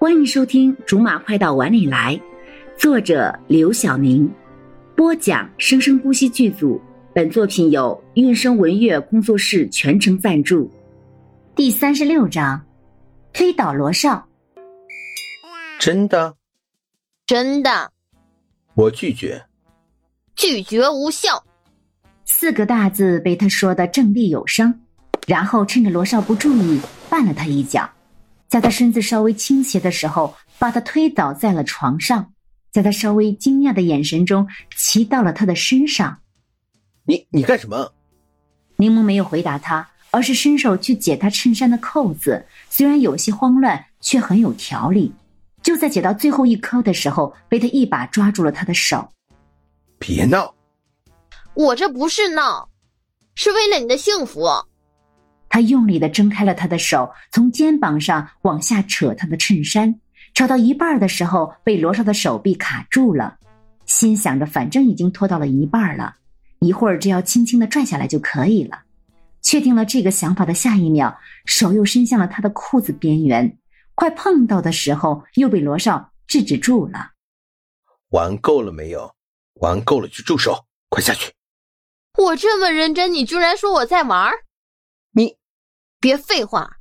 欢迎收听《竹马快到碗里来》，作者刘晓宁，播讲生生不息剧组。本作品由韵声文乐工作室全程赞助。第三十六章，推倒罗少。真的？真的。我拒绝。拒绝无效。四个大字被他说的振臂有声，然后趁着罗少不注意，绊了他一脚。在他身子稍微倾斜的时候，把他推倒在了床上，在他稍微惊讶的眼神中，骑到了他的身上。你你干什么？柠檬没有回答他，而是伸手去解他衬衫的扣子，虽然有些慌乱，却很有条理。就在解到最后一颗的时候，被他一把抓住了他的手。别闹！我这不是闹，是为了你的幸福。他用力的挣开了他的手，从肩膀上往下扯他的衬衫，扯到一半的时候，被罗少的手臂卡住了。心想着，反正已经拖到了一半了，一会儿只要轻轻的拽下来就可以了。确定了这个想法的下一秒，手又伸向了他的裤子边缘，快碰到的时候，又被罗少制止住了。玩够了没有？玩够了就住手，快下去！我这么认真，你居然说我在玩？你。别废话！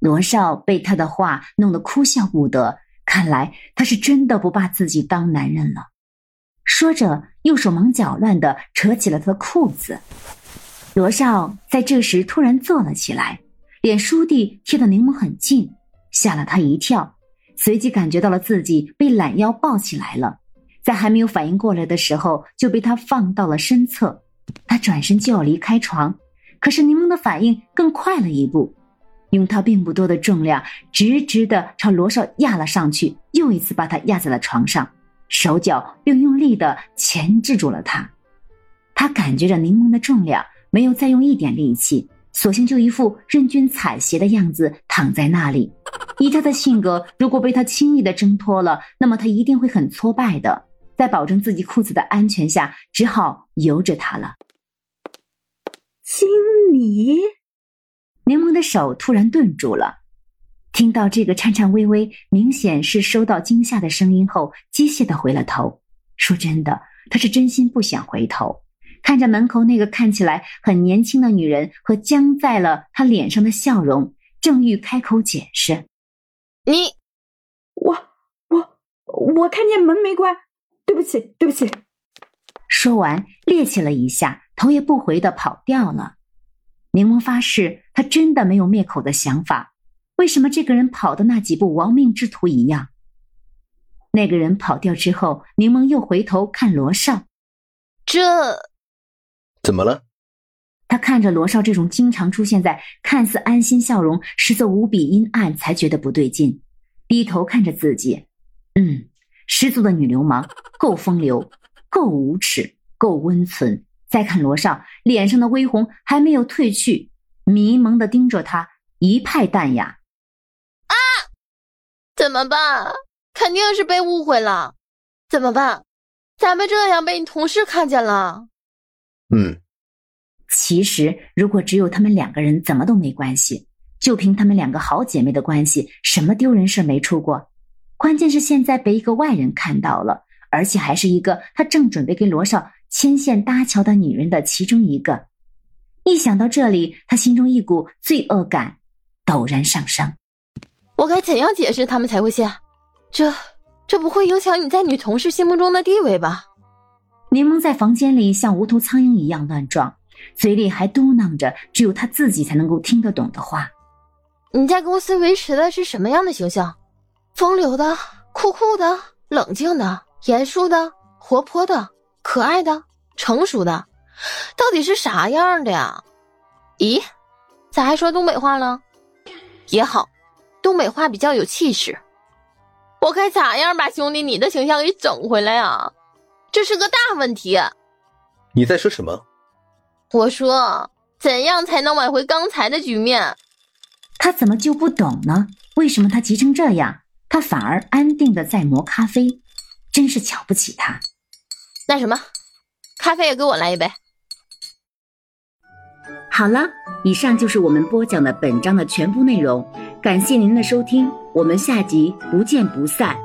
罗少被他的话弄得哭笑不得，看来他是真的不把自己当男人了。说着，又手忙脚乱的扯起了他的裤子。罗少在这时突然坐了起来，脸倏地贴的柠檬很近，吓了他一跳，随即感觉到了自己被懒腰抱起来了。在还没有反应过来的时候，就被他放到了身侧。他转身就要离开床。可是柠檬的反应更快了一步，用他并不多的重量，直直的朝罗少压了上去，又一次把他压在了床上，手脚并用力的钳制住了他。他感觉着柠檬的重量，没有再用一点力气，索性就一副任君采撷的样子躺在那里。以他的性格，如果被他轻易的挣脱了，那么他一定会很挫败的。在保证自己裤子的安全下，只好由着他了。亲你，柠檬的手突然顿住了。听到这个颤颤巍巍、明显是受到惊吓的声音后，机械的回了头。说真的，他是真心不想回头。看着门口那个看起来很年轻的女人和僵在了他脸上的笑容，正欲开口解释：“你，我，我，我看见门没关，对不起，对不起。”说完，趔趄了一下。头也不回的跑掉了。柠檬发誓，他真的没有灭口的想法。为什么这个人跑的那几步亡命之徒一样？那个人跑掉之后，柠檬又回头看罗少，这怎么了？他看着罗少这种经常出现在看似安心笑容，实则无比阴暗，才觉得不对劲。低头看着自己，嗯，十足的女流氓，够风流，够无耻，够温存。再看罗少脸上的微红还没有褪去，迷蒙的盯着他，一派淡雅。啊，怎么办？肯定是被误会了。怎么办？咱们这样被你同事看见了。嗯，其实如果只有他们两个人，怎么都没关系。就凭他们两个好姐妹的关系，什么丢人事没出过。关键是现在被一个外人看到了，而且还是一个他正准备跟罗少。牵线搭桥的女人的其中一个，一想到这里，他心中一股罪恶感陡然上升。我该怎样解释他们才会信？这这不会影响你在女同事心目中的地位吧？柠檬在房间里像无头苍蝇一样乱撞，嘴里还嘟囔着只有他自己才能够听得懂的话。你在公司维持的是什么样的形象？风流的、酷酷的、冷静的、严肃的、活泼的？可爱的、成熟的，到底是啥样的呀？咦，咋还说东北话了？也好，东北话比较有气势。我该咋样把兄弟你的形象给整回来啊？这是个大问题。你在说什么？我说，怎样才能挽回刚才的局面？他怎么就不懂呢？为什么他急成这样？他反而安定的在磨咖啡，真是瞧不起他。那什么，咖啡也给我来一杯。好了，以上就是我们播讲的本章的全部内容，感谢您的收听。我们下集不见不散。